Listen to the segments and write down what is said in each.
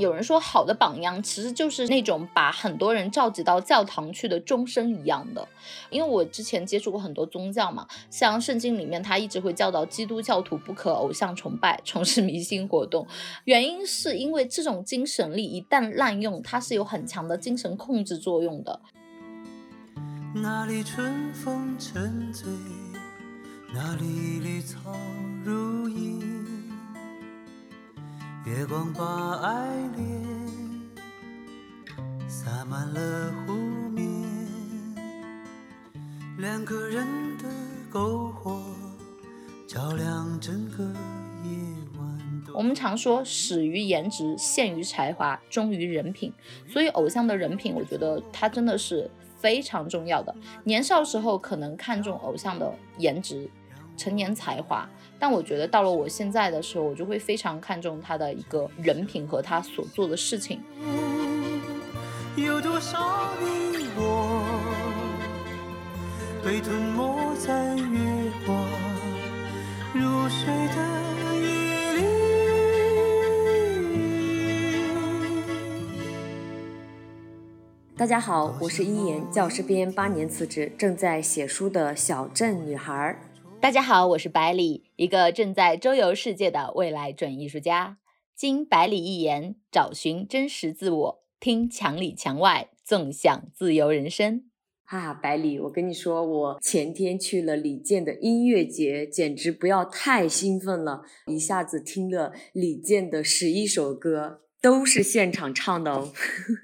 有人说，好的榜样其实就是那种把很多人召集到教堂去的钟声一样的。因为我之前接触过很多宗教嘛，像圣经里面，他一直会教导基督教徒不可偶像崇拜，从事迷信活动。原因是因为这种精神力一旦滥用，它是有很强的精神控制作用的。那里春风沉醉，那里绿草如茵，月光把爱恋洒满了湖面，两个人的篝火照亮整个夜晚。我们常说，始于颜值，陷于才华，忠于人品。所以，偶像的人品，我觉得他真的是。非常重要的，年少时候可能看重偶像的颜值、成年才华，但我觉得到了我现在的时候，我就会非常看重他的一个人品和他所做的事情。有多少你我被吞没在月光如水的。大家好，我是一言，教师编八年辞职，正在写书的小镇女孩。大家好，我是百里，一个正在周游世界的未来准艺术家。经百里一言，找寻真实自我，听墙里墙外，纵享自由人生。哈啊，百里，我跟你说，我前天去了李健的音乐节，简直不要太兴奋了，一下子听了李健的十一首歌。都是现场唱的哦，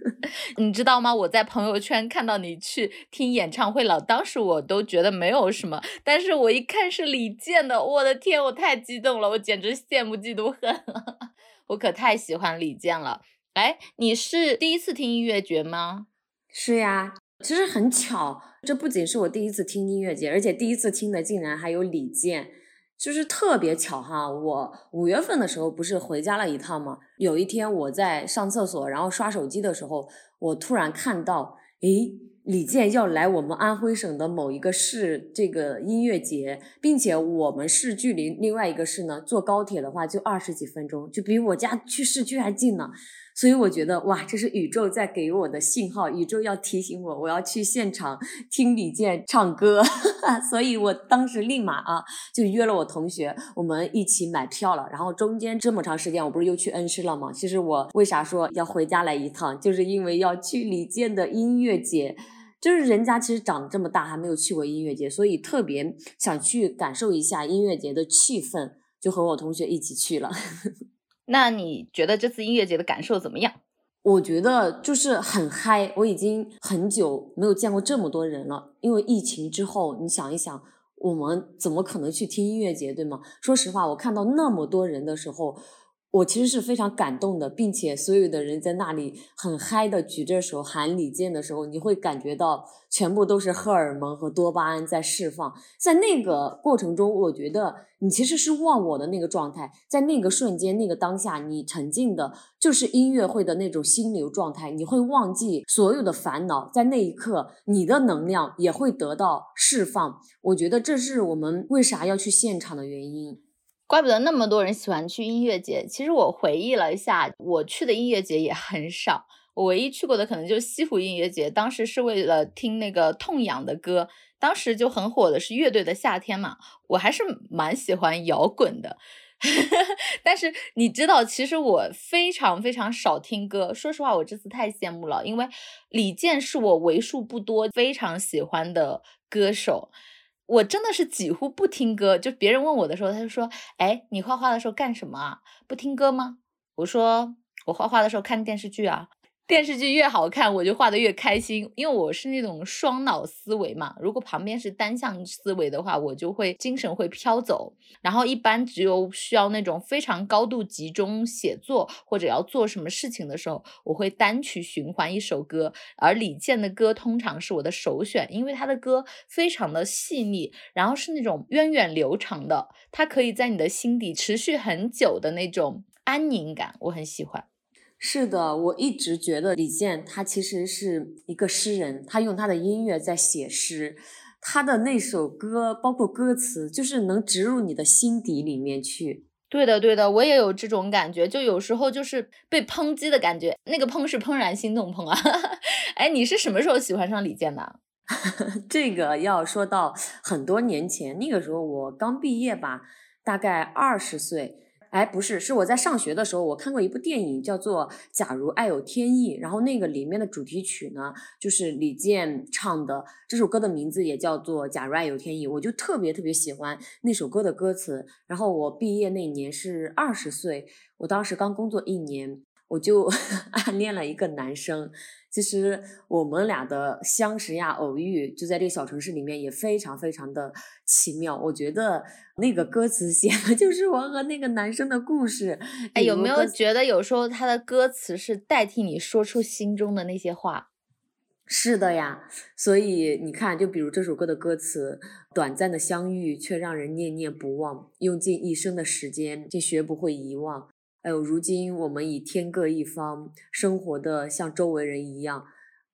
你知道吗？我在朋友圈看到你去听演唱会了，当时我都觉得没有什么，但是我一看是李健的，我的天，我太激动了，我简直羡慕嫉妒恨了，我可太喜欢李健了。哎，你是第一次听音乐节吗？是呀，其实很巧，这不仅是我第一次听音乐节，而且第一次听的竟然还有李健。就是特别巧哈，我五月份的时候不是回家了一趟吗？有一天我在上厕所，然后刷手机的时候，我突然看到，诶，李健要来我们安徽省的某一个市这个音乐节，并且我们市距离另外一个市呢，坐高铁的话就二十几分钟，就比我家去市区还近呢。所以我觉得哇，这是宇宙在给我的信号，宇宙要提醒我，我要去现场听李健唱歌。所以我当时立马啊就约了我同学，我们一起买票了。然后中间这么长时间，我不是又去恩施了吗？其实我为啥说要回家来一趟，就是因为要去李健的音乐节。就是人家其实长这么大还没有去过音乐节，所以特别想去感受一下音乐节的气氛，就和我同学一起去了。那你觉得这次音乐节的感受怎么样？我觉得就是很嗨，我已经很久没有见过这么多人了。因为疫情之后，你想一想，我们怎么可能去听音乐节，对吗？说实话，我看到那么多人的时候。我其实是非常感动的，并且所有的人在那里很嗨的举着手喊李健的时候，你会感觉到全部都是荷尔蒙和多巴胺在释放。在那个过程中，我觉得你其实是忘我的那个状态，在那个瞬间、那个当下，你沉浸的就是音乐会的那种心流状态，你会忘记所有的烦恼，在那一刻，你的能量也会得到释放。我觉得这是我们为啥要去现场的原因。怪不得那么多人喜欢去音乐节。其实我回忆了一下，我去的音乐节也很少。我唯一去过的可能就是西湖音乐节，当时是为了听那个痛仰的歌。当时就很火的是乐队的夏天嘛，我还是蛮喜欢摇滚的。但是你知道，其实我非常非常少听歌。说实话，我这次太羡慕了，因为李健是我为数不多非常喜欢的歌手。我真的是几乎不听歌，就别人问我的时候，他就说：“哎，你画画的时候干什么啊？不听歌吗？”我说：“我画画的时候看电视剧啊。”电视剧越好看，我就画的越开心，因为我是那种双脑思维嘛。如果旁边是单向思维的话，我就会精神会飘走。然后一般只有需要那种非常高度集中写作或者要做什么事情的时候，我会单曲循环一首歌。而李健的歌通常是我的首选，因为他的歌非常的细腻，然后是那种源远流长的，它可以在你的心底持续很久的那种安宁感，我很喜欢。是的，我一直觉得李健他其实是一个诗人，他用他的音乐在写诗，他的那首歌包括歌词，就是能植入你的心底里面去。对的，对的，我也有这种感觉，就有时候就是被抨击的感觉，那个砰是怦然心动砰啊。哎，你是什么时候喜欢上李健的？这个要说到很多年前，那个时候我刚毕业吧，大概二十岁。哎，不是，是我在上学的时候，我看过一部电影，叫做《假如爱有天意》，然后那个里面的主题曲呢，就是李健唱的，这首歌的名字也叫做《假如爱有天意》，我就特别特别喜欢那首歌的歌词。然后我毕业那年是二十岁，我当时刚工作一年。我就 暗恋了一个男生，其实我们俩的相识呀、偶遇，就在这个小城市里面也非常非常的奇妙。我觉得那个歌词写的 就是我和那个男生的故事。哎，有没有觉得有时候他的歌词是代替你说出心中的那些话？是的呀，所以你看，就比如这首歌的歌词：“短暂的相遇却让人念念不忘，用尽一生的时间竟学不会遗忘。”还有，如今我们已天各一方，生活的像周围人一样。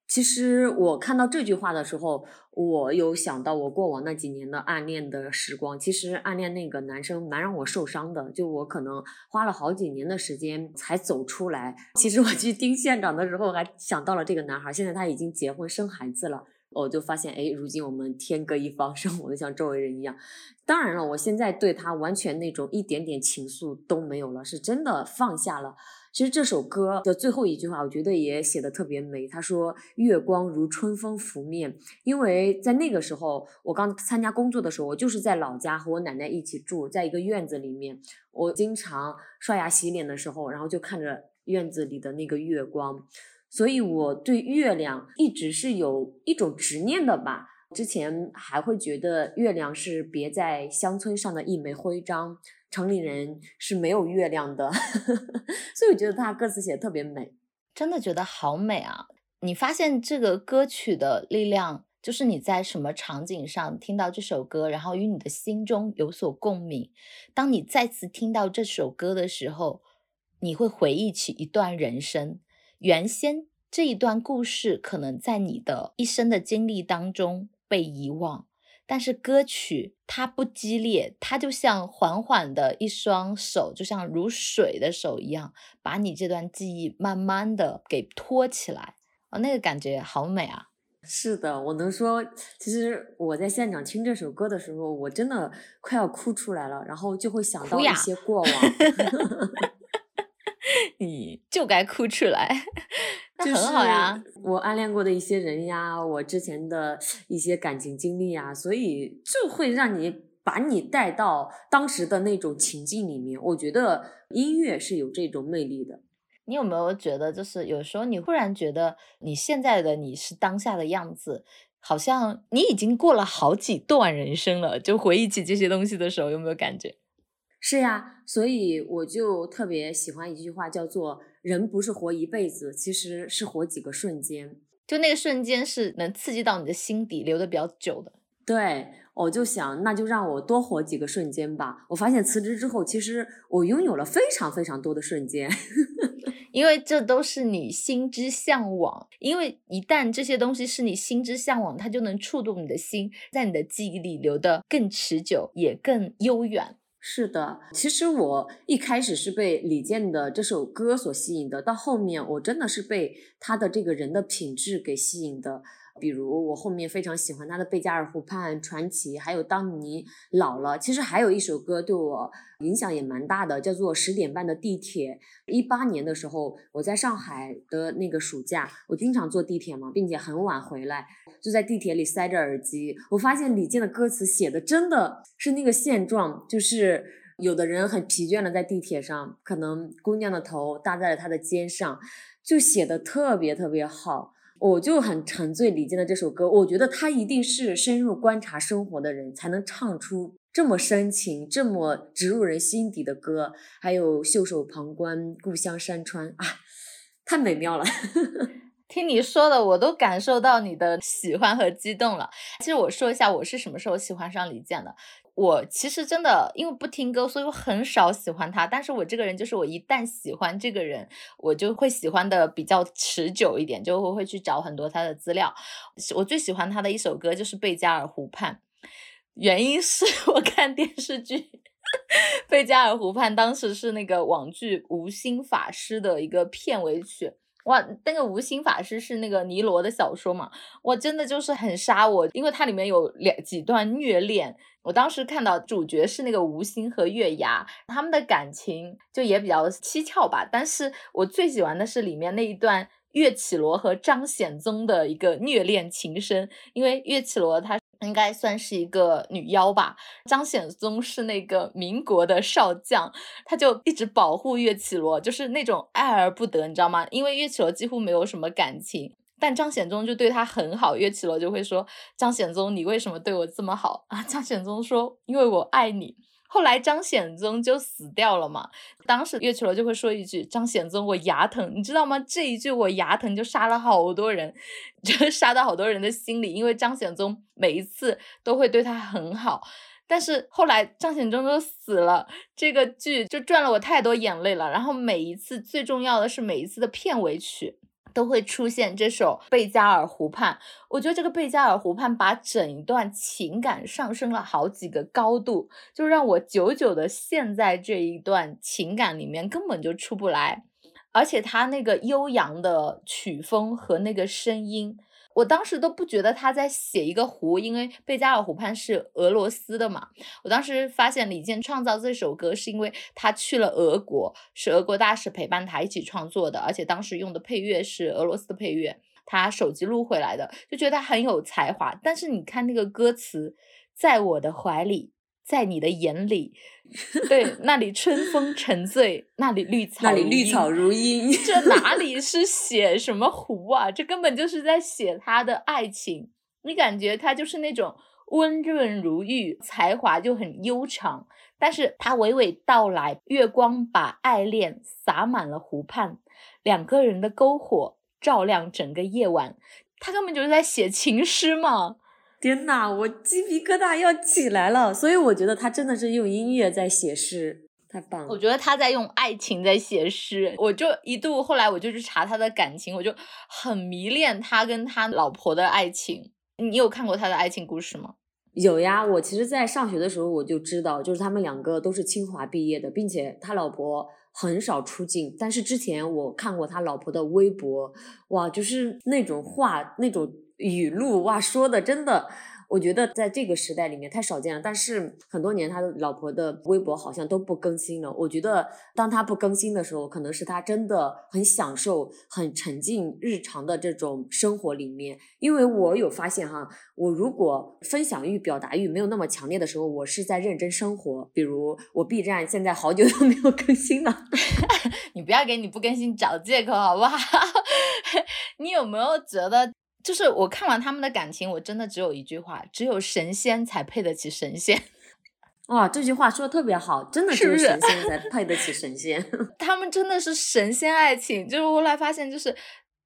其实我看到这句话的时候，我有想到我过往那几年的暗恋的时光。其实暗恋那个男生蛮让我受伤的，就我可能花了好几年的时间才走出来。其实我去听县长的时候，还想到了这个男孩，现在他已经结婚生孩子了。我就发现，哎，如今我们天各一方，生活的像周围人一样。当然了，我现在对他完全那种一点点情愫都没有了，是真的放下了。其实这首歌的最后一句话，我觉得也写的特别美。他说：“月光如春风拂面。”因为在那个时候，我刚参加工作的时候，我就是在老家和我奶奶一起住在一个院子里面。我经常刷牙洗脸的时候，然后就看着院子里的那个月光。所以我对月亮一直是有一种执念的吧。之前还会觉得月亮是别在乡村上的一枚徽章，城里人是没有月亮的。所以我觉得他歌词写的特别美，真的觉得好美啊！你发现这个歌曲的力量，就是你在什么场景上听到这首歌，然后与你的心中有所共鸣。当你再次听到这首歌的时候，你会回忆起一段人生。原先这一段故事可能在你的一生的经历当中被遗忘，但是歌曲它不激烈，它就像缓缓的一双手，就像如水的手一样，把你这段记忆慢慢的给托起来，哦，那个感觉好美啊！是的，我能说，其实我在现场听这首歌的时候，我真的快要哭出来了，然后就会想到一些过往。你就该哭出来，那很好呀。我暗恋过的一些人呀，我之前的 一些感情经历呀，所以就会让你把你带到当时的那种情境里面。我觉得音乐是有这种魅力的。你有没有觉得，就是有时候你忽然觉得你现在的你是当下的样子，好像你已经过了好几段人生了？就回忆起这些东西的时候，有没有感觉？是呀，所以我就特别喜欢一句话，叫做“人不是活一辈子，其实是活几个瞬间”。就那个瞬间是能刺激到你的心底，留的比较久的。对，我就想，那就让我多活几个瞬间吧。我发现辞职之后，其实我拥有了非常非常多的瞬间，因为这都是你心之向往。因为一旦这些东西是你心之向往，它就能触动你的心，在你的记忆里留得更持久，也更悠远。是的，其实我一开始是被李健的这首歌所吸引的，到后面我真的是被他的这个人的品质给吸引的。比如我后面非常喜欢他的《贝加尔湖畔传奇》，还有《当你老了》。其实还有一首歌对我影响也蛮大的，叫做《十点半的地铁》。一八年的时候，我在上海的那个暑假，我经常坐地铁嘛，并且很晚回来，就在地铁里塞着耳机。我发现李健的歌词写的真的是那个现状，就是有的人很疲倦的，在地铁上，可能姑娘的头搭在了他的肩上，就写的特别特别好。我就很沉醉李健的这首歌，我觉得他一定是深入观察生活的人，才能唱出这么深情、这么植入人心底的歌。还有袖手旁观，故乡山川啊，太美妙了。听你说的，我都感受到你的喜欢和激动了。其实我说一下，我是什么时候喜欢上李健的。我其实真的因为不听歌，所以我很少喜欢他。但是我这个人就是，我一旦喜欢这个人，我就会喜欢的比较持久一点，就会会去找很多他的资料。我最喜欢他的一首歌就是《贝加尔湖畔》，原因是 我看电视剧。贝加尔湖畔当时是那个网剧《无心法师》的一个片尾曲。哇，那个无心法师是那个尼罗的小说嘛？哇，真的就是很杀我，因为它里面有两几段虐恋。我当时看到主角是那个吴昕和月牙，他们的感情就也比较蹊跷吧。但是我最喜欢的是里面那一段岳绮罗和张显宗的一个虐恋情深，因为岳绮罗她。应该算是一个女妖吧。张显宗是那个民国的少将，他就一直保护岳绮罗，就是那种爱而不得，你知道吗？因为岳绮罗几乎没有什么感情，但张显宗就对他很好。岳绮罗就会说：“张显宗，你为什么对我这么好啊？” 张显宗说：“因为我爱你。”后来张显宗就死掉了嘛，当时岳绮罗就会说一句：“张显宗，我牙疼，你知道吗？”这一句我牙疼就杀了好多人，就杀到好多人的心里，因为张显宗每一次都会对他很好，但是后来张显宗就死了，这个剧就赚了我太多眼泪了。然后每一次最重要的是每一次的片尾曲。都会出现这首《贝加尔湖畔》，我觉得这个《贝加尔湖畔》把整一段情感上升了好几个高度，就让我久久的陷在这一段情感里面，根本就出不来。而且他那个悠扬的曲风和那个声音。我当时都不觉得他在写一个湖，因为贝加尔湖畔是俄罗斯的嘛。我当时发现李健创造这首歌是因为他去了俄国，是俄国大使陪伴他一起创作的，而且当时用的配乐是俄罗斯的配乐，他手机录回来的，就觉得他很有才华。但是你看那个歌词，在我的怀里。在你的眼里，对那里春风沉醉，那里绿草，那里绿草如茵，这 哪里是写什么湖啊？这根本就是在写他的爱情。你感觉他就是那种温润如玉，才华就很悠长，但是他娓娓道来，月光把爱恋洒满了湖畔，两个人的篝火照亮整个夜晚，他根本就是在写情诗嘛。天呐，我鸡皮疙瘩要起来了！所以我觉得他真的是用音乐在写诗，太棒了。我觉得他在用爱情在写诗，我就一度后来我就去查他的感情，我就很迷恋他跟他老婆的爱情。你有看过他的爱情故事吗？有呀，我其实，在上学的时候我就知道，就是他们两个都是清华毕业的，并且他老婆很少出镜。但是之前我看过他老婆的微博，哇，就是那种话，那种。语录哇，说的真的，我觉得在这个时代里面太少见了。但是很多年他的老婆的微博好像都不更新了。我觉得当他不更新的时候，可能是他真的很享受、很沉浸日常的这种生活里面。因为我有发现哈，我如果分享欲、表达欲没有那么强烈的时候，我是在认真生活。比如我 B 站现在好久都没有更新了，你不要给你不更新找借口好不好？你有没有觉得？就是我看完他们的感情，我真的只有一句话：只有神仙才配得起神仙。哇，这句话说的特别好，真的只有神仙才 配得起神仙。他们真的是神仙爱情。就是后来发现，就是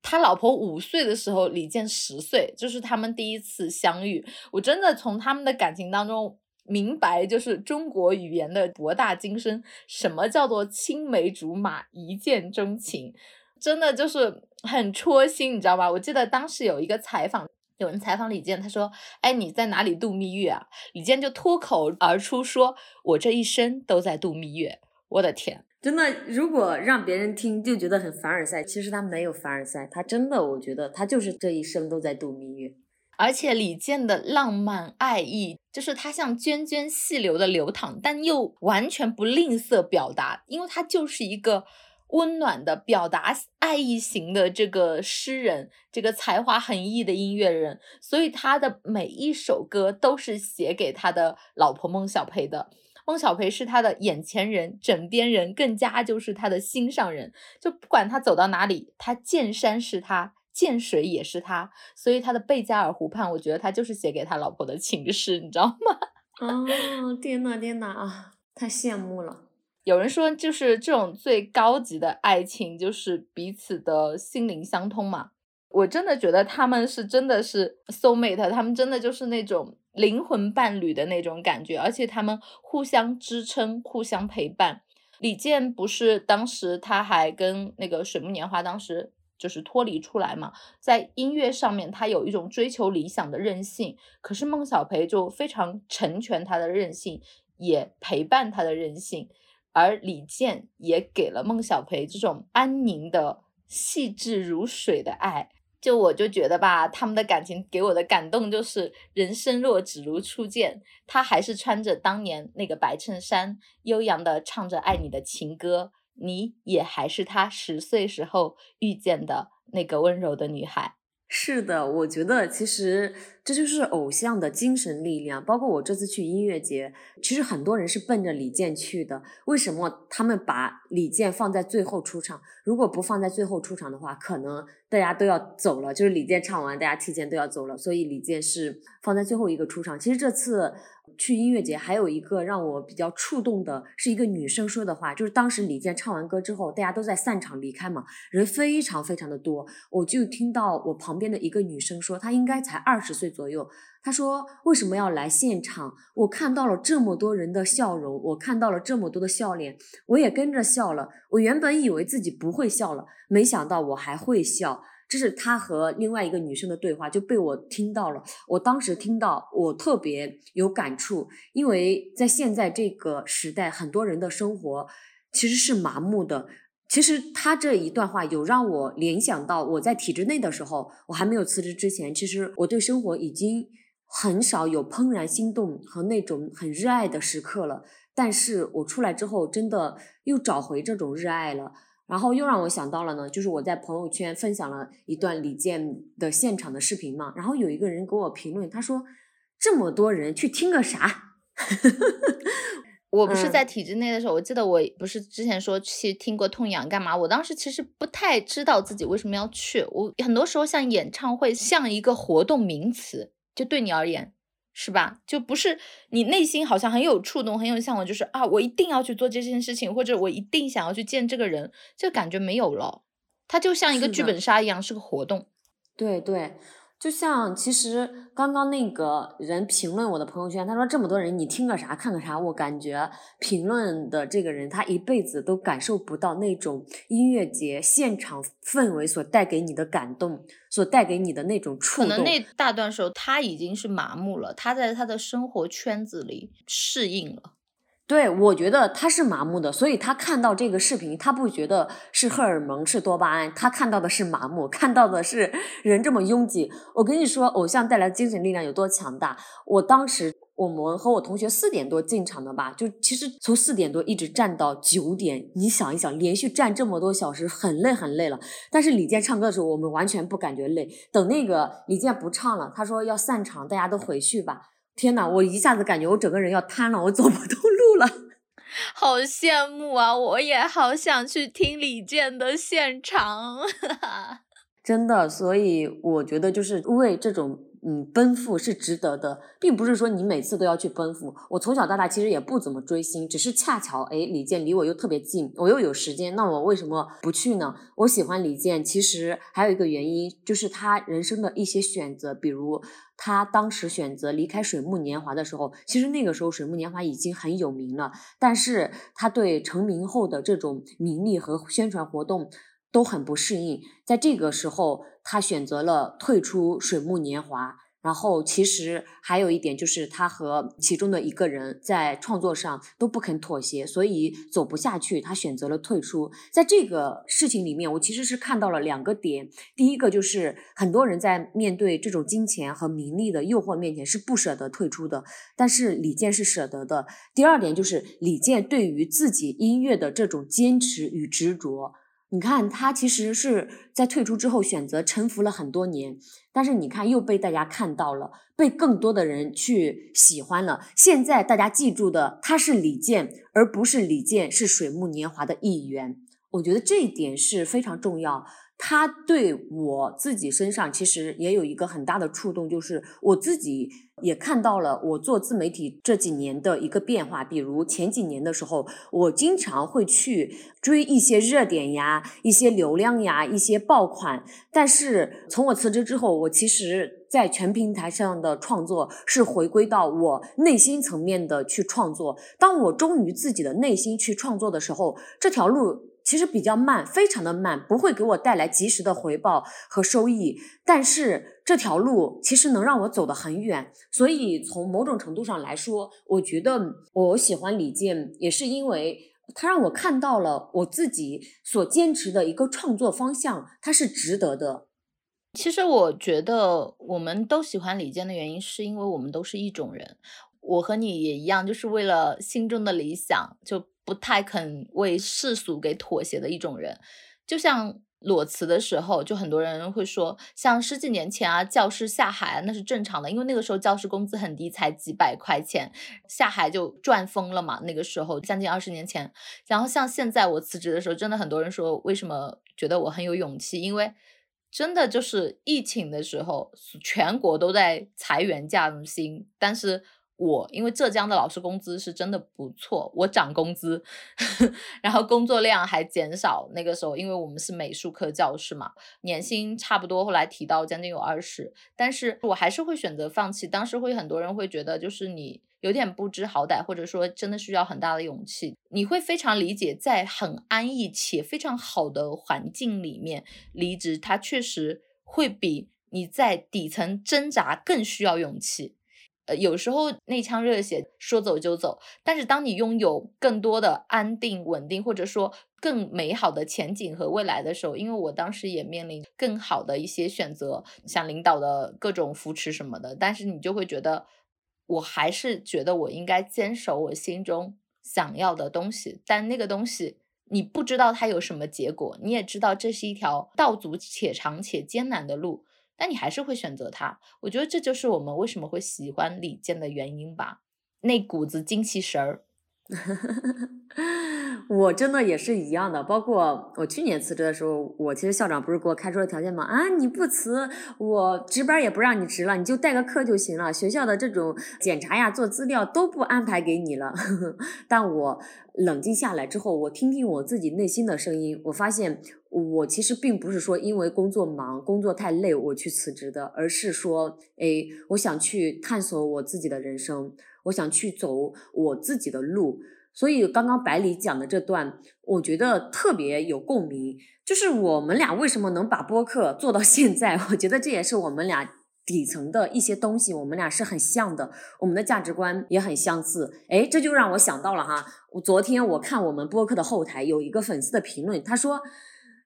他老婆五岁的时候，李健十岁，就是他们第一次相遇。我真的从他们的感情当中明白，就是中国语言的博大精深，什么叫做青梅竹马，一见钟情。真的就是很戳心，你知道吧？我记得当时有一个采访，有人采访李健，他说：“哎，你在哪里度蜜月啊？”李健就脱口而出说：“我这一生都在度蜜月。”我的天，真的，如果让别人听就觉得很凡尔赛，其实他没有凡尔赛，他真的，我觉得他就是这一生都在度蜜月。而且李健的浪漫爱意，就是他像涓涓细流的流淌，但又完全不吝啬表达，因为他就是一个。温暖的表达爱意型的这个诗人，这个才华横溢的音乐人，所以他的每一首歌都是写给他的老婆孟小培的。孟小培是他的眼前人、枕边人，更加就是他的心上人。就不管他走到哪里，他见山是他，见水也是他。所以他的《贝加尔湖畔》，我觉得他就是写给他老婆的情诗，你知道吗？哦，天呐天呐啊，太羡慕了。有人说，就是这种最高级的爱情，就是彼此的心灵相通嘛。我真的觉得他们是真的是 soul mate，他们真的就是那种灵魂伴侣的那种感觉，而且他们互相支撑，互相陪伴。李健不是当时他还跟那个水木年华当时就是脱离出来嘛，在音乐上面他有一种追求理想的任性，可是孟小培就非常成全他的任性。也陪伴他的任性，而李健也给了孟小培这种安宁的、细致如水的爱。就我就觉得吧，他们的感情给我的感动就是人生若只如初见。他还是穿着当年那个白衬衫，悠扬的唱着爱你的情歌，你也还是他十岁时候遇见的那个温柔的女孩。是的，我觉得其实这就是偶像的精神力量。包括我这次去音乐节，其实很多人是奔着李健去的。为什么他们把李健放在最后出场？如果不放在最后出场的话，可能大家都要走了。就是李健唱完，大家提前都要走了。所以李健是放在最后一个出场。其实这次。去音乐节还有一个让我比较触动的，是一个女生说的话，就是当时李健唱完歌之后，大家都在散场离开嘛，人非常非常的多，我就听到我旁边的一个女生说，她应该才二十岁左右，她说为什么要来现场？我看到了这么多人的笑容，我看到了这么多的笑脸，我也跟着笑了。我原本以为自己不会笑了，没想到我还会笑。这是他和另外一个女生的对话，就被我听到了。我当时听到，我特别有感触，因为在现在这个时代，很多人的生活其实是麻木的。其实他这一段话有让我联想到我在体制内的时候，我还没有辞职之前，其实我对生活已经很少有怦然心动和那种很热爱的时刻了。但是我出来之后，真的又找回这种热爱了。然后又让我想到了呢，就是我在朋友圈分享了一段李健的现场的视频嘛，然后有一个人给我评论，他说：“这么多人去听个啥？” 我不是在体制内的时候，我记得我不是之前说去听过痛痒干嘛？我当时其实不太知道自己为什么要去。我很多时候像演唱会像一个活动名词，就对你而言。是吧？就不是你内心好像很有触动，很有向往，就是啊，我一定要去做这件事情，或者我一定想要去见这个人，这感觉没有了。它就像一个剧本杀一样，是个活动。对对。就像其实刚刚那个人评论我的朋友圈，他说这么多人，你听个啥看个啥？我感觉评论的这个人他一辈子都感受不到那种音乐节现场氛围所带给你的感动，所带给你的那种触动。可能那大段时候他已经是麻木了，他在他的生活圈子里适应了。对，我觉得他是麻木的，所以他看到这个视频，他不觉得是荷尔蒙是多巴胺，他看到的是麻木，看到的是 人这么拥挤。我跟你说，偶像带来精神力量有多强大。我当时我们和我同学四点多进场的吧，就其实从四点多一直站到九点，你想一想，连续站这么多小时，很累很累了。但是李健唱歌的时候，我们完全不感觉累。等那个李健不唱了，他说要散场，大家都回去吧。天呐，我一下子感觉我整个人要瘫了，我走不动路了，好羡慕啊！我也好想去听李健的现场，真的。所以我觉得就是为这种。嗯，奔赴是值得的，并不是说你每次都要去奔赴。我从小到大其实也不怎么追星，只是恰巧哎，李健离我又特别近，我又有时间，那我为什么不去呢？我喜欢李健，其实还有一个原因，就是他人生的一些选择，比如他当时选择离开水木年华的时候，其实那个时候水木年华已经很有名了，但是他对成名后的这种名利和宣传活动。都很不适应，在这个时候，他选择了退出水木年华。然后，其实还有一点就是，他和其中的一个人在创作上都不肯妥协，所以走不下去，他选择了退出。在这个事情里面，我其实是看到了两个点。第一个就是，很多人在面对这种金钱和名利的诱惑面前是不舍得退出的，但是李健是舍得的。第二点就是，李健对于自己音乐的这种坚持与执着。你看，他其实是在退出之后选择沉浮了很多年，但是你看又被大家看到了，被更多的人去喜欢了。现在大家记住的，他是李健，而不是李健是水木年华的一员。我觉得这一点是非常重要。他对我自己身上其实也有一个很大的触动，就是我自己也看到了我做自媒体这几年的一个变化。比如前几年的时候，我经常会去追一些热点呀、一些流量呀、一些爆款。但是从我辞职之后，我其实在全平台上的创作是回归到我内心层面的去创作。当我忠于自己的内心去创作的时候，这条路。其实比较慢，非常的慢，不会给我带来及时的回报和收益。但是这条路其实能让我走得很远，所以从某种程度上来说，我觉得我喜欢李健，也是因为他让我看到了我自己所坚持的一个创作方向，它是值得的。其实我觉得我们都喜欢李健的原因，是因为我们都是一种人。我和你也一样，就是为了心中的理想就。不太肯为世俗给妥协的一种人，就像裸辞的时候，就很多人会说，像十几年前啊，教师下海那是正常的，因为那个时候教师工资很低，才几百块钱，下海就赚疯了嘛。那个时候将近二十年前，然后像现在我辞职的时候，真的很多人说，为什么觉得我很有勇气？因为真的就是疫情的时候，全国都在裁员降薪，但是。我因为浙江的老师工资是真的不错，我涨工资，然后工作量还减少。那个时候，因为我们是美术课教师嘛，年薪差不多，后来提到将近有二十，但是我还是会选择放弃。当时会很多人会觉得，就是你有点不知好歹，或者说真的需要很大的勇气。你会非常理解，在很安逸且非常好的环境里面离职，它确实会比你在底层挣扎更需要勇气。呃，有时候那腔热血说走就走，但是当你拥有更多的安定、稳定，或者说更美好的前景和未来的时候，因为我当时也面临更好的一些选择，像领导的各种扶持什么的，但是你就会觉得，我还是觉得我应该坚守我心中想要的东西，但那个东西你不知道它有什么结果，你也知道这是一条道阻且长且艰难的路。但你还是会选择他，我觉得这就是我们为什么会喜欢李健的原因吧，那股子精气神儿。我真的也是一样的，包括我去年辞职的时候，我其实校长不是给我开出了条件吗？啊，你不辞，我值班也不让你值了，你就代个课就行了，学校的这种检查呀、做资料都不安排给你了。但我冷静下来之后，我听听我自己内心的声音，我发现我其实并不是说因为工作忙、工作太累我去辞职的，而是说，哎，我想去探索我自己的人生，我想去走我自己的路。所以刚刚百里讲的这段，我觉得特别有共鸣。就是我们俩为什么能把播客做到 现在？我觉得这也是我们俩底层的一些东西，我们俩是很像的，我们的价值观也很相似。哎，这就让我想到了哈，我昨天我看我们播客的后台有一个粉丝的评论，他说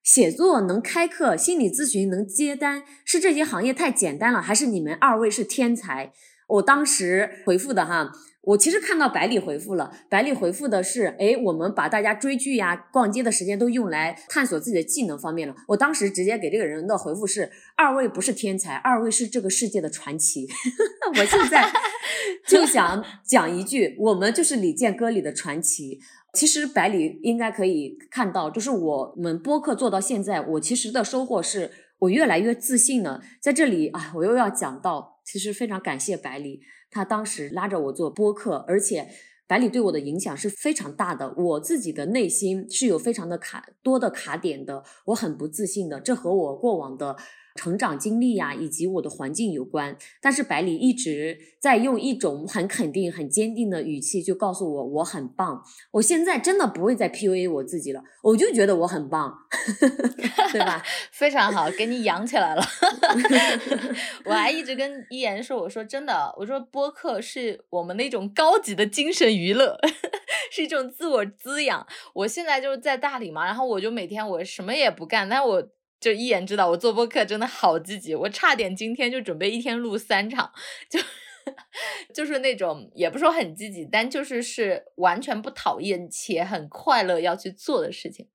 写作能开课，心理咨询能接单，是这些行业太简单了，还是你们二位是天才？我当时回复的哈。我其实看到百里回复了，百里回复的是，哎，我们把大家追剧呀、逛街的时间都用来探索自己的技能方面了。我当时直接给这个人的回复是：二位不是天才，二位是这个世界的传奇。我现在 就想讲一句，我们就是李健歌里的传奇。其实百里应该可以看到，就是我们播客做到现在，我其实的收获是我越来越自信了。在这里啊，我又要讲到，其实非常感谢百里。他当时拉着我做播客，而且百里对我的影响是非常大的。我自己的内心是有非常的卡多的卡点的，我很不自信的，这和我过往的。成长经历呀，以及我的环境有关。但是百里一直在用一种很肯定、很坚定的语气，就告诉我我很棒。我现在真的不会再 PUA 我自己了，我就觉得我很棒，对吧？非常好，给你养起来了。我还一直跟一言说，我说真的，我说播客是我们那种高级的精神娱乐，是一种自我滋养。我现在就是在大理嘛，然后我就每天我什么也不干，但我。就一眼知道我做播客真的好积极，我差点今天就准备一天录三场，就就是那种也不说很积极，但就是是完全不讨厌且很快乐要去做的事情。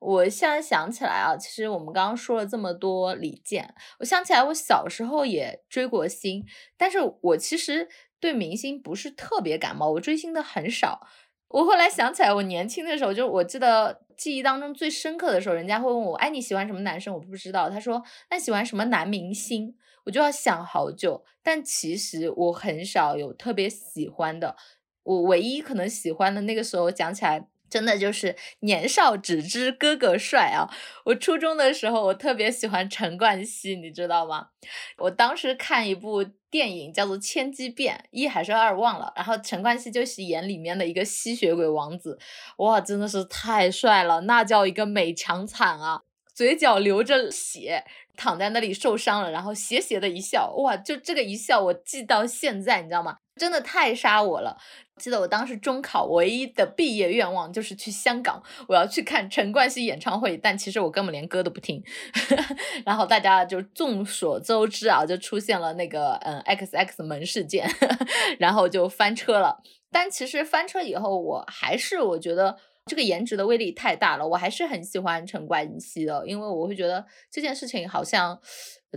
我现在想起来啊，其实我们刚刚说了这么多李健，我想起来我小时候也追过星，但是我其实对明星不是特别感冒，我追星的很少。我后来想起来，我年轻的时候就我记得。记忆当中最深刻的时候，人家会问我：“哎，你喜欢什么男生？”我不知道。他说：“那喜欢什么男明星？”我就要想好久。但其实我很少有特别喜欢的。我唯一可能喜欢的那个时候讲起来，真的就是年少只知哥哥帅啊！我初中的时候，我特别喜欢陈冠希，你知道吗？我当时看一部电影叫做《千机变》，一还是二忘了。然后陈冠希就是演里面的一个吸血鬼王子，哇，真的是太帅了，那叫一个美强惨啊！嘴角流着血，躺在那里受伤了，然后斜斜的一笑，哇，就这个一笑我记到现在，你知道吗？真的太杀我了！记得我当时中考唯一的毕业愿望就是去香港，我要去看陈冠希演唱会，但其实我根本连歌都不听。然后大家就众所周知啊，就出现了那个嗯 X X 门事件，然后就翻车了。但其实翻车以后，我还是我觉得这个颜值的威力太大了，我还是很喜欢陈冠希的，因为我会觉得这件事情好像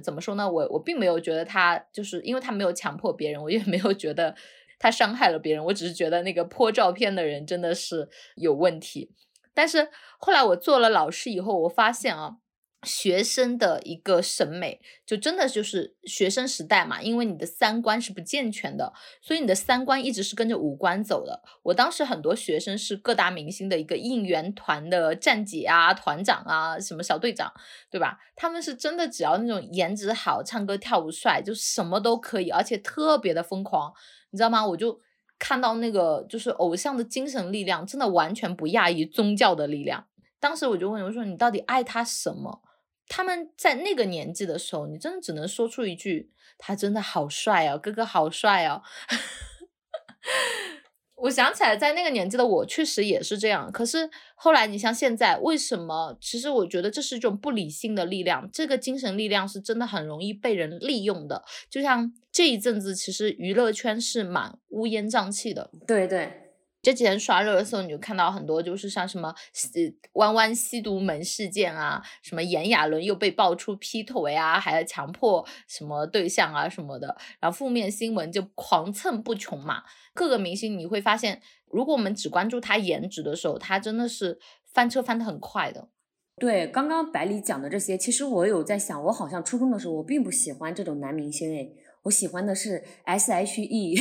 怎么说呢？我我并没有觉得他就是因为他没有强迫别人，我也没有觉得。他伤害了别人，我只是觉得那个泼照片的人真的是有问题。但是后来我做了老师以后，我发现啊，学生的一个审美就真的就是学生时代嘛，因为你的三观是不健全的，所以你的三观一直是跟着五官走的。我当时很多学生是各大明星的一个应援团的站姐啊、团长啊、什么小队长，对吧？他们是真的只要那种颜值好、唱歌跳舞帅，就什么都可以，而且特别的疯狂。你知道吗？我就看到那个，就是偶像的精神力量，真的完全不亚于宗教的力量。当时我就问我说：“你到底爱他什么？”他们在那个年纪的时候，你真的只能说出一句：“他真的好帅哦，哥哥好帅哦。”我想起来，在那个年纪的我确实也是这样。可是后来，你像现在，为什么？其实我觉得这是一种不理性的力量，这个精神力量是真的很容易被人利用的。就像这一阵子，其实娱乐圈是蛮乌烟瘴气的。对对。这几天刷热搜，你就看到很多，就是像什么弯弯吸毒门事件啊，什么炎亚纶又被爆出劈腿啊，还要强迫什么对象啊什么的，然后负面新闻就狂蹭不穷嘛。各个明星你会发现，如果我们只关注他颜值的时候，他真的是翻车翻的很快的。对，刚刚百里讲的这些，其实我有在想，我好像初中的时候我并不喜欢这种男明星，诶，我喜欢的是 S.H.E。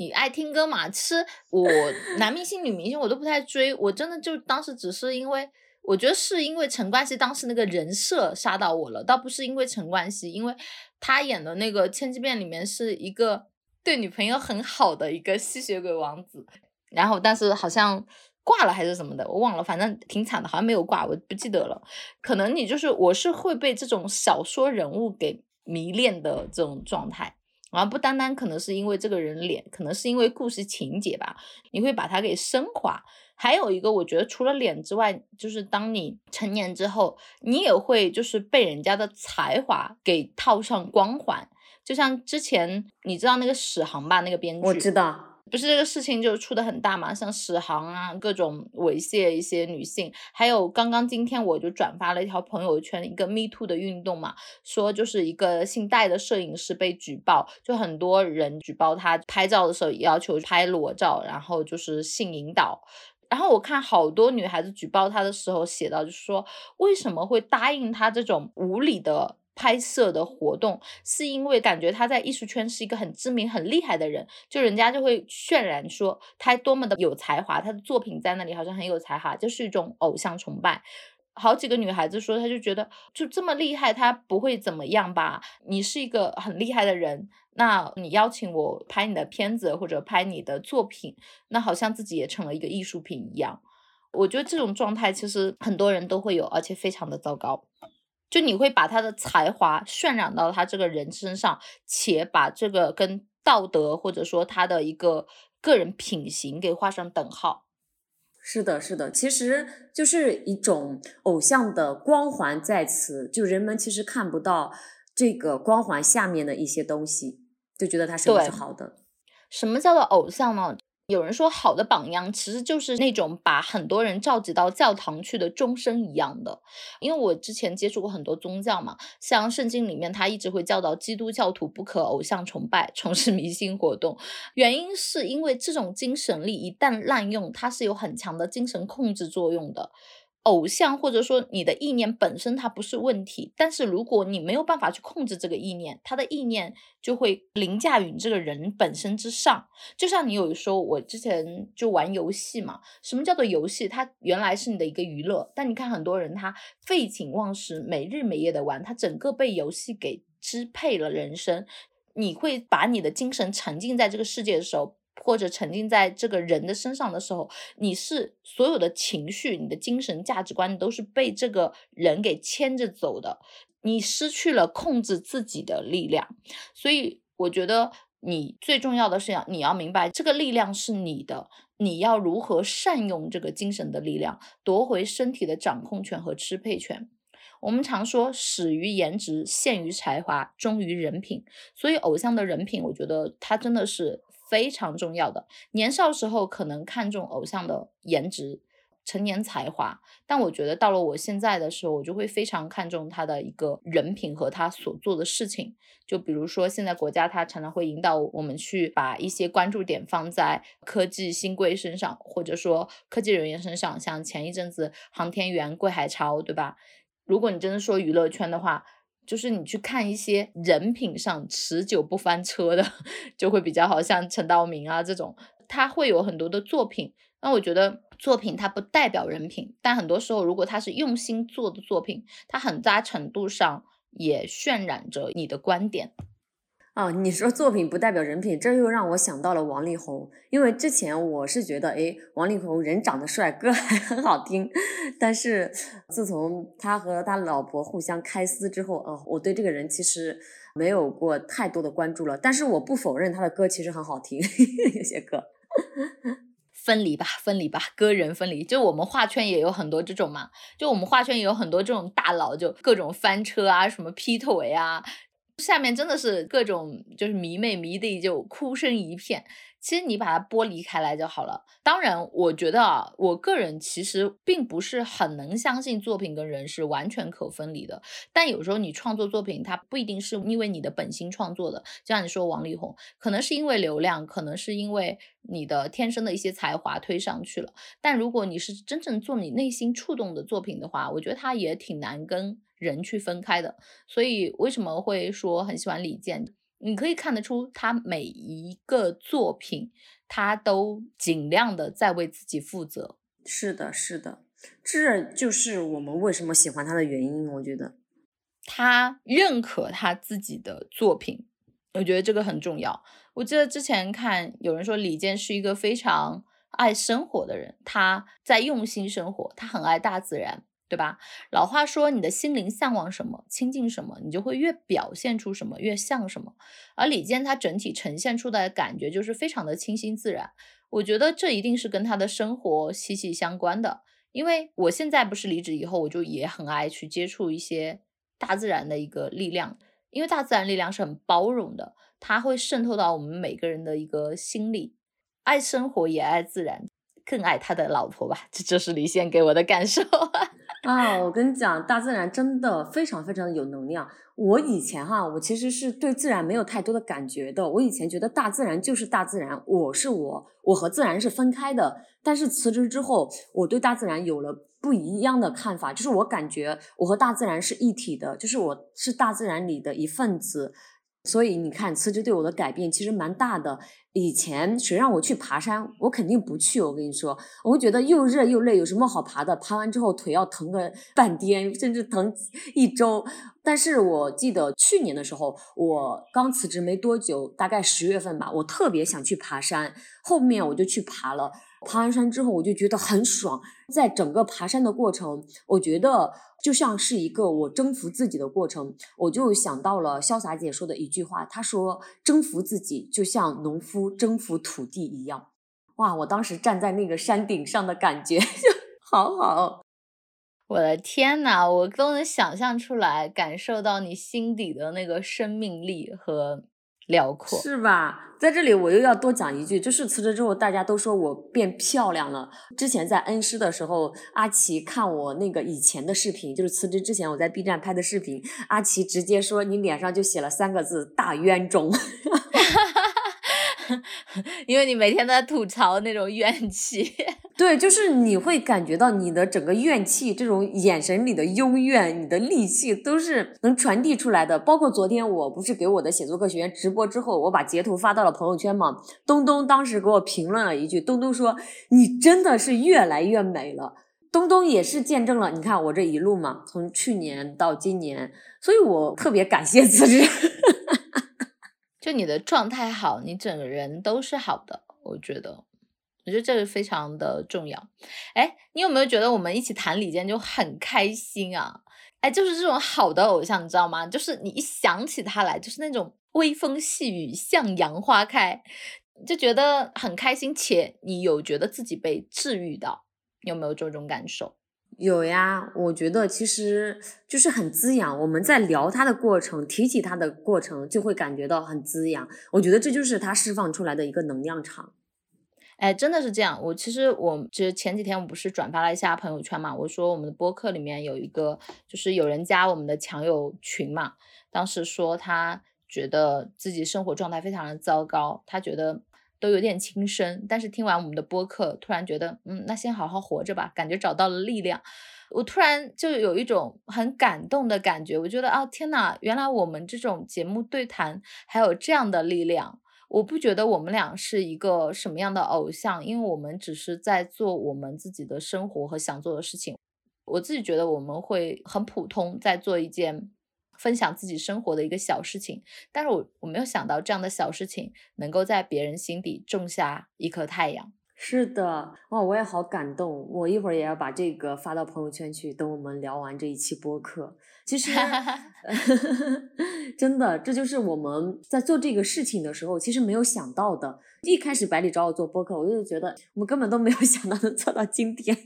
你爱听歌嘛？其实我男明星、女明星我都不太追，我真的就当时只是因为，我觉得是因为陈冠希当时那个人设杀到我了，倒不是因为陈冠希，因为他演的那个《千机变》里面是一个对女朋友很好的一个吸血鬼王子，然后但是好像挂了还是什么的，我忘了，反正挺惨的，好像没有挂，我不记得了。可能你就是我是会被这种小说人物给迷恋的这种状态。而不单单可能是因为这个人脸，可能是因为故事情节吧，你会把它给升华。还有一个，我觉得除了脸之外，就是当你成年之后，你也会就是被人家的才华给套上光环。就像之前你知道那个史航吧，那个编剧，我知道。不是这个事情就出的很大嘛，像史航啊，各种猥亵一些女性，还有刚刚今天我就转发了一条朋友圈，一个 Me Too 的运动嘛，说就是一个姓戴的摄影师被举报，就很多人举报他拍照的时候要求拍裸照，然后就是性引导，然后我看好多女孩子举报他的时候写到，就是说为什么会答应他这种无理的。拍摄的活动是因为感觉他在艺术圈是一个很知名、很厉害的人，就人家就会渲染说他多么的有才华，他的作品在那里好像很有才华，就是一种偶像崇拜。好几个女孩子说，她就觉得就这么厉害，他不会怎么样吧？你是一个很厉害的人，那你邀请我拍你的片子或者拍你的作品，那好像自己也成了一个艺术品一样。我觉得这种状态其实很多人都会有，而且非常的糟糕。就你会把他的才华渲染到他这个人身上，且把这个跟道德或者说他的一个个人品行给画上等号。是的，是的，其实就是一种偶像的光环在此，就人们其实看不到这个光环下面的一些东西，就觉得他是不是好的？什么叫做偶像呢？有人说，好的榜样其实就是那种把很多人召集到教堂去的钟声一样的。因为我之前接触过很多宗教嘛，像圣经里面，他一直会教导基督教徒不可偶像崇拜，从事迷信活动。原因是因为这种精神力一旦滥用，它是有很强的精神控制作用的。偶像或者说你的意念本身它不是问题，但是如果你没有办法去控制这个意念，他的意念就会凌驾于你这个人本身之上。就像你有时候，我之前就玩游戏嘛，什么叫做游戏？它原来是你的一个娱乐，但你看很多人他废寝忘食，没日没夜的玩，他整个被游戏给支配了人生。你会把你的精神沉浸在这个世界的时候。或者沉浸在这个人的身上的时候，你是所有的情绪、你的精神价值观都是被这个人给牵着走的，你失去了控制自己的力量。所以，我觉得你最重要的是要你要明白，这个力量是你的，你要如何善用这个精神的力量，夺回身体的掌控权和支配权。我们常说，始于颜值，陷于才华，忠于人品。所以，偶像的人品，我觉得他真的是。非常重要的，年少时候可能看重偶像的颜值、成年才华，但我觉得到了我现在的时候，我就会非常看重他的一个人品和他所做的事情。就比如说，现在国家他常常会引导我们去把一些关注点放在科技新贵身上，或者说科技人员身上，像前一阵子航天员桂海潮，对吧？如果你真的说娱乐圈的话。就是你去看一些人品上持久不翻车的，就会比较好像陈道明啊这种，他会有很多的作品。那我觉得作品它不代表人品，但很多时候如果他是用心做的作品，它很大程度上也渲染着你的观点。哦，你说作品不代表人品，这又让我想到了王力宏。因为之前我是觉得，哎，王力宏人长得帅，歌还很好听。但是自从他和他老婆互相开撕之后，哦，我对这个人其实没有过太多的关注了。但是我不否认他的歌其实很好听，有些歌。分离吧，分离吧，歌人分离。就我们画圈也有很多这种嘛，就我们画圈也有很多这种大佬，就各种翻车啊，什么劈腿啊。下面真的是各种就是迷妹迷弟就哭声一片。其实你把它剥离开来就好了。当然，我觉得啊，我个人其实并不是很能相信作品跟人是完全可分离的。但有时候你创作作品，它不一定是因为你的本心创作的。就像你说王力宏，可能是因为流量，可能是因为你的天生的一些才华推上去了。但如果你是真正做你内心触动的作品的话，我觉得它也挺难跟人去分开的。所以为什么会说很喜欢李健？你可以看得出，他每一个作品，他都尽量的在为自己负责。是的，是的，这就是我们为什么喜欢他的原因。我觉得，他认可他自己的作品，我觉得这个很重要。我记得之前看有人说，李健是一个非常爱生活的人，他在用心生活，他很爱大自然。对吧？老话说，你的心灵向往什么，亲近什么，你就会越表现出什么，越像什么。而李健他整体呈现出的感觉就是非常的清新自然。我觉得这一定是跟他的生活息息相关的。因为我现在不是离职以后，我就也很爱去接触一些大自然的一个力量，因为大自然力量是很包容的，它会渗透到我们每个人的一个心里。爱生活也爱自然，更爱他的老婆吧。这就是李现给我的感受。啊，我跟你讲，大自然真的非常非常的有能量。我以前哈，我其实是对自然没有太多的感觉的。我以前觉得大自然就是大自然，我是我，我和自然是分开的。但是辞职之后，我对大自然有了不一样的看法，就是我感觉我和大自然是一体的，就是我是大自然里的一份子。所以你看，辞职对我的改变其实蛮大的。以前谁让我去爬山，我肯定不去。我跟你说，我会觉得又热又累，有什么好爬的？爬完之后腿要疼个半天，甚至疼 一周。但是我记得去年的时候，我刚辞职没多久，大概十月份吧，我特别想去爬山，后面我就去爬了。爬完山之后，我就觉得很爽。在整个爬山的过程，我觉得就像是一个我征服自己的过程。我就想到了潇洒姐说的一句话，她说：“征服自己就像农夫征服土地一样。”哇！我当时站在那个山顶上的感觉 就好好。我的天呐，我都能想象出来，感受到你心底的那个生命力和。辽阔是吧？在这里我又要多讲一句，就是辞职之后，大家都说我变漂亮了。之前在恩施的时候，阿奇看我那个以前的视频，就是辞职之前我在 B 站拍的视频，阿奇直接说你脸上就写了三个字“大冤种”，因为你每天都在吐槽那种怨气。对，就是你会感觉到你的整个怨气，这种眼神里的幽怨，你的戾气都是能传递出来的。包括昨天我不是给我的写作课学员直播之后，我把截图发到了朋友圈嘛，东东当时给我评论了一句，东东说你真的是越来越美了。东东也是见证了，你看我这一路嘛，从去年到今年，所以我特别感谢 自己。就你的状态好，你整个人都是好的，我觉得。我觉得这个非常的重要，哎，你有没有觉得我们一起谈李健就很开心啊？哎，就是这种好的偶像，你知道吗？就是你一想起他来，就是那种微风细雨，向阳花开，就觉得很开心，且你有觉得自己被治愈到，有没有这种感受？有呀，我觉得其实就是很滋养。我们在聊他的过程，提起他的过程，就会感觉到很滋养。我觉得这就是他释放出来的一个能量场。哎，真的是这样。我其实我就是前几天我不是转发了一下朋友圈嘛，我说我们的播客里面有一个，就是有人加我们的强友群嘛。当时说他觉得自己生活状态非常的糟糕，他觉得都有点轻生。但是听完我们的播客，突然觉得，嗯，那先好好活着吧，感觉找到了力量。我突然就有一种很感动的感觉，我觉得啊，天呐，原来我们这种节目对谈还有这样的力量。我不觉得我们俩是一个什么样的偶像，因为我们只是在做我们自己的生活和想做的事情。我自己觉得我们会很普通，在做一件分享自己生活的一个小事情，但是我我没有想到这样的小事情能够在别人心底种下一颗太阳。是的，哇，我也好感动。我一会儿也要把这个发到朋友圈去。等我们聊完这一期播客，其实 真的，这就是我们在做这个事情的时候，其实没有想到的。一开始百里找我做播客，我就觉得我们根本都没有想到能做到今天。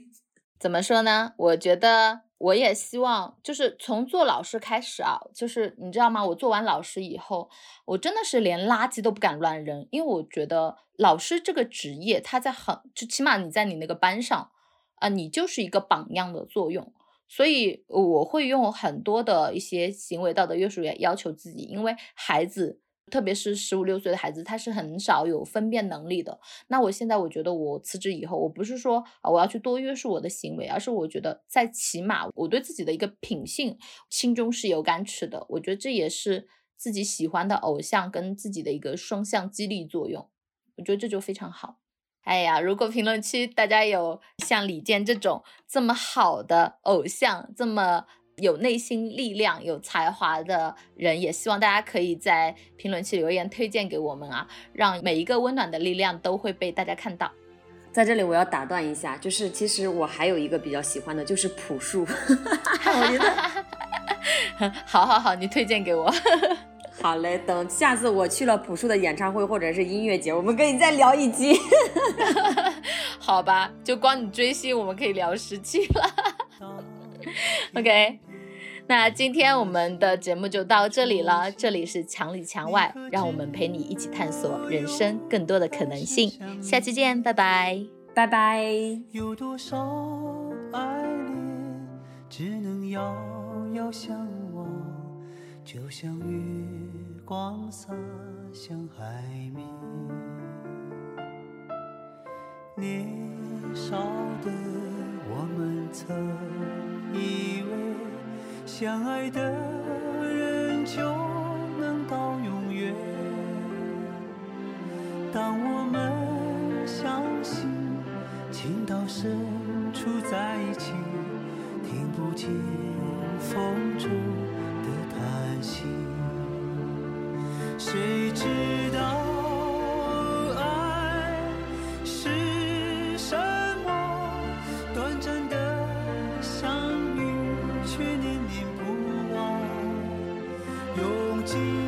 怎么说呢？我觉得。我也希望，就是从做老师开始啊，就是你知道吗？我做完老师以后，我真的是连垃圾都不敢乱扔，因为我觉得老师这个职业，他在很，就起码你在你那个班上，啊，你就是一个榜样的作用，所以我会用很多的一些行为道德约束要求自己，因为孩子。特别是十五六岁的孩子，他是很少有分辨能力的。那我现在我觉得，我辞职以后，我不是说啊我要去多约束我的行为，而是我觉得在起码我对自己的一个品性心中是有感尺的。我觉得这也是自己喜欢的偶像跟自己的一个双向激励作用。我觉得这就非常好。哎呀，如果评论区大家有像李健这种这么好的偶像，这么。有内心力量、有才华的人，也希望大家可以在评论区留言推荐给我们啊，让每一个温暖的力量都会被大家看到。在这里我要打断一下，就是其实我还有一个比较喜欢的，就是朴树。我觉得，好好好，你推荐给我。好嘞，等下次我去了朴树的演唱会或者是音乐节，我们可以再聊一集。好吧，就光你追星，我们可以聊十期了。OK。那今天我们的节目就到这里了，这里是墙里墙外，让我们陪你一起探索人生更多的可能性。下期见，拜拜，拜拜。有多少爱恋只能遥遥相望，就像月光洒向海面。年少的我们曾。相爱的人就能到永远。当我们相信情到深处在一起，听不见风中心。